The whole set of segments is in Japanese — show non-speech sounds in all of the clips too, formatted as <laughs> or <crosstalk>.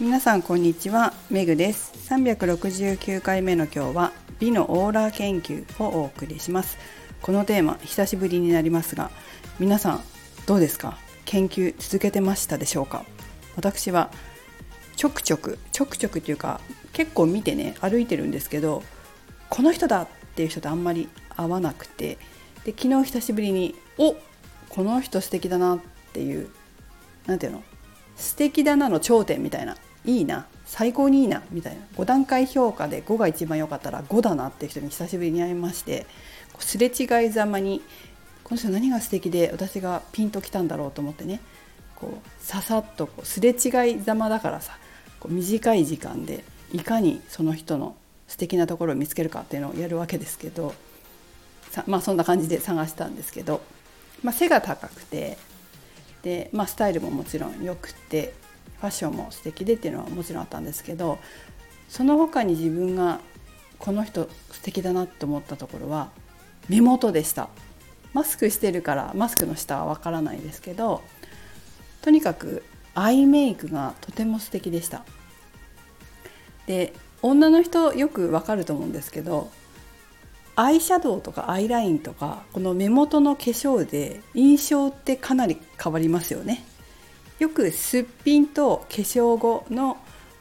皆さんこんにちは。メグです。369回目の今日は美のオーラ研究をお送りします。このテーマ久しぶりになりますが皆さんどうですか？研究続けてましたでしょうか？私はちょくちょくちょくちょくっていうか結構見てね歩いてるんですけどこの人だっていう人とあんまり会わなくてで昨日久しぶりにおこの人素敵だなっていう何ていうの？素敵だなの頂点みたいないいな最高にいいなみたいな。5段階評価で5が一番良かったら5だなっていう人に久しぶりに会いましてすれ違いざまにこの人何が素敵で私がピンときたんだろうと思ってねこうささっとこうすれ違いざまだからさこう短い時間でいかにその人の素敵なところを見つけるかっていうのをやるわけですけどまあそんな感じで探したんですけど、まあ、背が高くてで、まあ、スタイルももちろん良くてファッションも素敵でっていうのはもちろんあったんですけどその他に自分がこの人素敵だなと思ったところは目元でした。マスクしてるからマスクの下はわからないですけどとにかくアイメイクがとても素敵でした。で女の人よくわかると思うんですけどアイシャドウとかアイラインとかこの目元の化粧で印象ってかなり変わりますよね。よくすっぴんと化粧後の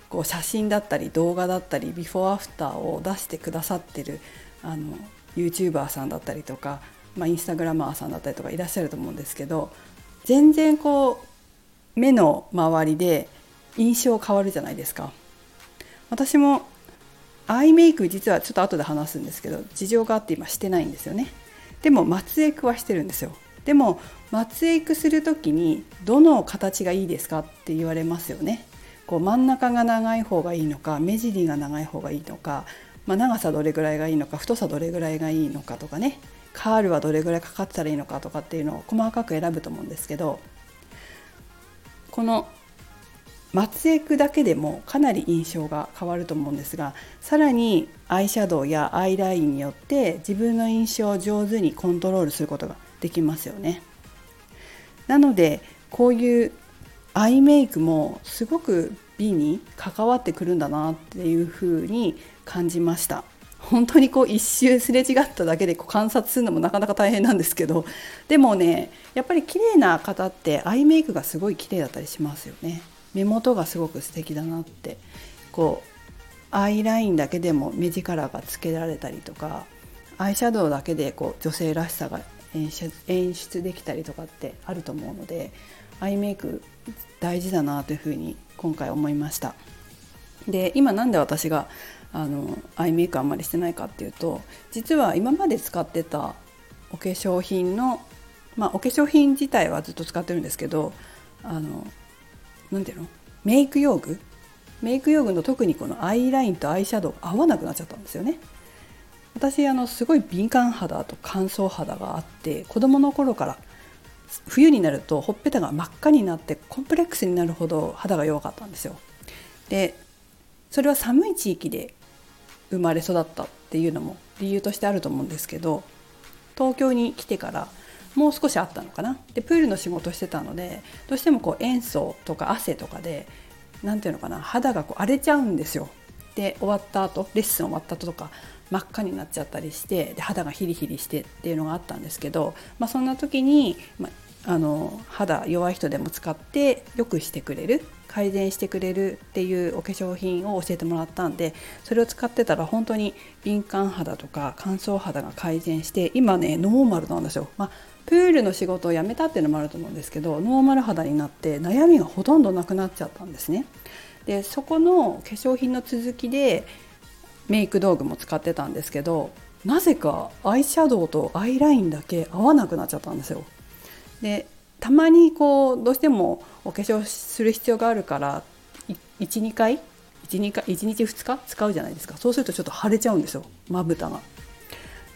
こう写真だったり動画だったりビフォーアフターを出してくださってるあの YouTuber さんだったりとか、まあ、インスタグラマーさんだったりとかいらっしゃると思うんですけど全然こう目の周りで印象変わるじゃないですか。私もアイメイク実はちょっと後で話すんですけど事情があって今してないんですよね。でも松エクはしてるんですよ。でも松エクする時にどの形がいいですかって言われますよね。こう真ん中が長い方がいいのか目尻が長い方がいいのか、まあ、長さどれぐらいがいいのか太さどれぐらいがいいのかとかねカールはどれぐらいかかったらいいのかとかっていうのを細かく選ぶと思うんですけどこの松エクだけでもかなり印象が変わると思うんですがさらにアイシャドウやアイラインによって自分の印象を上手にコントロールすることができますよね。なのでこういうアイメイクもすごく美に関わってくるんだなっていうふうに感じました。本当にこう一周すれ違っただけでこう観察するのもなかなか大変なんですけどでもねやっぱり綺麗な方ってアイメイクがすごい綺麗だったりしますよね目元がすごく素敵だなってこうアイラインだけでも目力がつけられたりとかアイシャドウだけでこう女性らしさが演出できたりとかってあると思うのでアイメイク大事だなというふうに今回思いました。で今なんで私があのアイメイクあんまりしてないかっていうと実は今まで使ってたお化粧品のまあお化粧品自体はずっと使ってるんですけどあの何ていうの？メイク用具？メイク用具の特にこのアイラインとアイシャドウが合わなくなっちゃったんですよね。私あのすごい敏感肌と乾燥肌があって子供の頃から冬になるとほっぺたが真っ赤になってコンプレックスになるほど肌が弱かったんですよ。でそれは寒い地域で生まれ育ったっていうのも理由としてあると思うんですけど東京に来てからもう少しあったのかなでプールの仕事してたのでどうしてもこう塩素とか汗とかで何ていうのかな肌がこう荒れちゃうんですよ。で終わった後レッスン終わった後とか真っ赤になっちゃったりしてで肌がヒリヒリしてっていうのがあったんですけど、まあ、そんな時に、まあ、あの肌弱い人でも使って良くしてくれる改善してくれるっていうお化粧品を教えてもらったんでそれを使ってたら本当に敏感肌とか乾燥肌が改善して今ねノーマルなんですよ。まあプールの仕事を辞めたっていうのもあると思うんですけどノーマル肌になって悩みがほとんどなくなっちゃったんですね。でそこの化粧品の続きでメイク道具も使ってたんですけどなぜかアイシャドウとアイラインだけ合わなくなっちゃったんですよ。でたまにこうどうしてもお化粧する必要があるから12回 1, 回1日2日使うじゃないですか。そうするとちょっと腫れちゃうんですよ。まぶたが。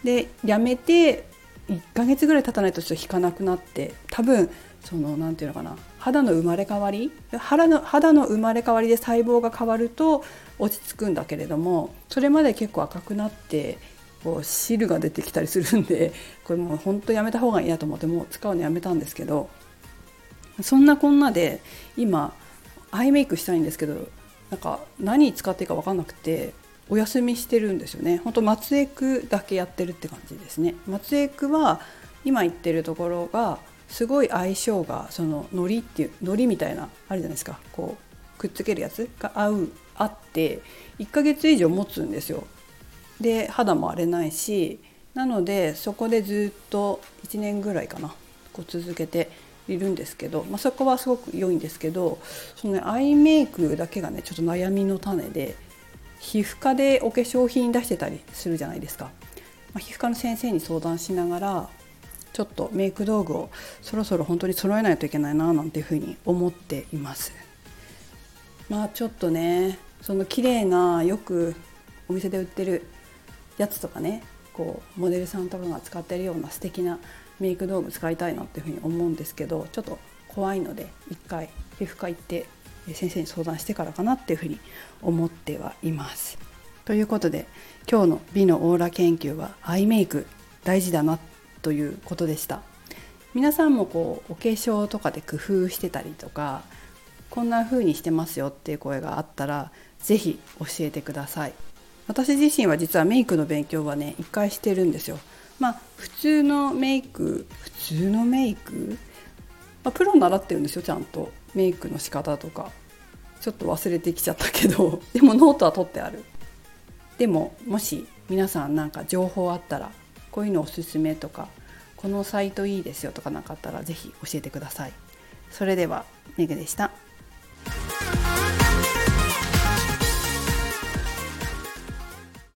でやめて1ヶ月ぐらい経たないとちょっと引かなくなって多分その何て言うのかな。肌の生まれ変わり肌の肌の生まれ変わりで細胞が変わると落ち着くんだけれどもそれまで結構赤くなってこう汁が出てきたりするんで <laughs> これもうほんとやめた方がいいなと思ってもう使うのやめたんですけどそんなこんなで今アイメイクしたいんですけどなんか何使っていいか分かんなくてお休みしてるんですよね。ほんと松江区だけやってるって感じですね。松江区は今行ってるところがすごい相性がそののりっていうのりみたいなあるじゃないですか。こうくっつけるやつが合うあって1ヶ月以上持つんですよ。で肌も荒れないしなのでそこでずっと1年ぐらいかなこう続けているんですけど、まあ、そこはすごく良いんですけどその、ね、アイメイクだけがねちょっと悩みの種で皮膚科でお化粧品出してたりするじゃないですか、まあ、皮膚科の先生に相談しながらちょっとメイク道具をそろそろ本当に揃えないといけないななんていうふうに思っています。まあちょっとねその綺麗なよくお店で売ってるやつとかねこうモデルさんとかが使ってるような素敵なメイク道具使いたいなっていうふうに思うんですけどちょっと怖いので一回皮膚科行って先生に相談してからかなっていうふうに思ってはいます。ということで今日の美のオーラ研究はアイメイク大事だなということでした。皆さんもこうお化粧とかで工夫してたりとかこんな風にしてますよっていう声があったら是非教えてください。私自身は実はメイクの勉強はね一回してるんですよ。まあ普通のメイク普通のメイク、まあ、プロ習ってるんですよちゃんと。メイクの仕方とか。ちょっと忘れてきちゃったけど。<laughs> でもノートは取ってある。でももし皆さんなんか情報あったらこういうのおすすめとかこのサイトいいですよとかなかったら是非教えてください。それではメグでした。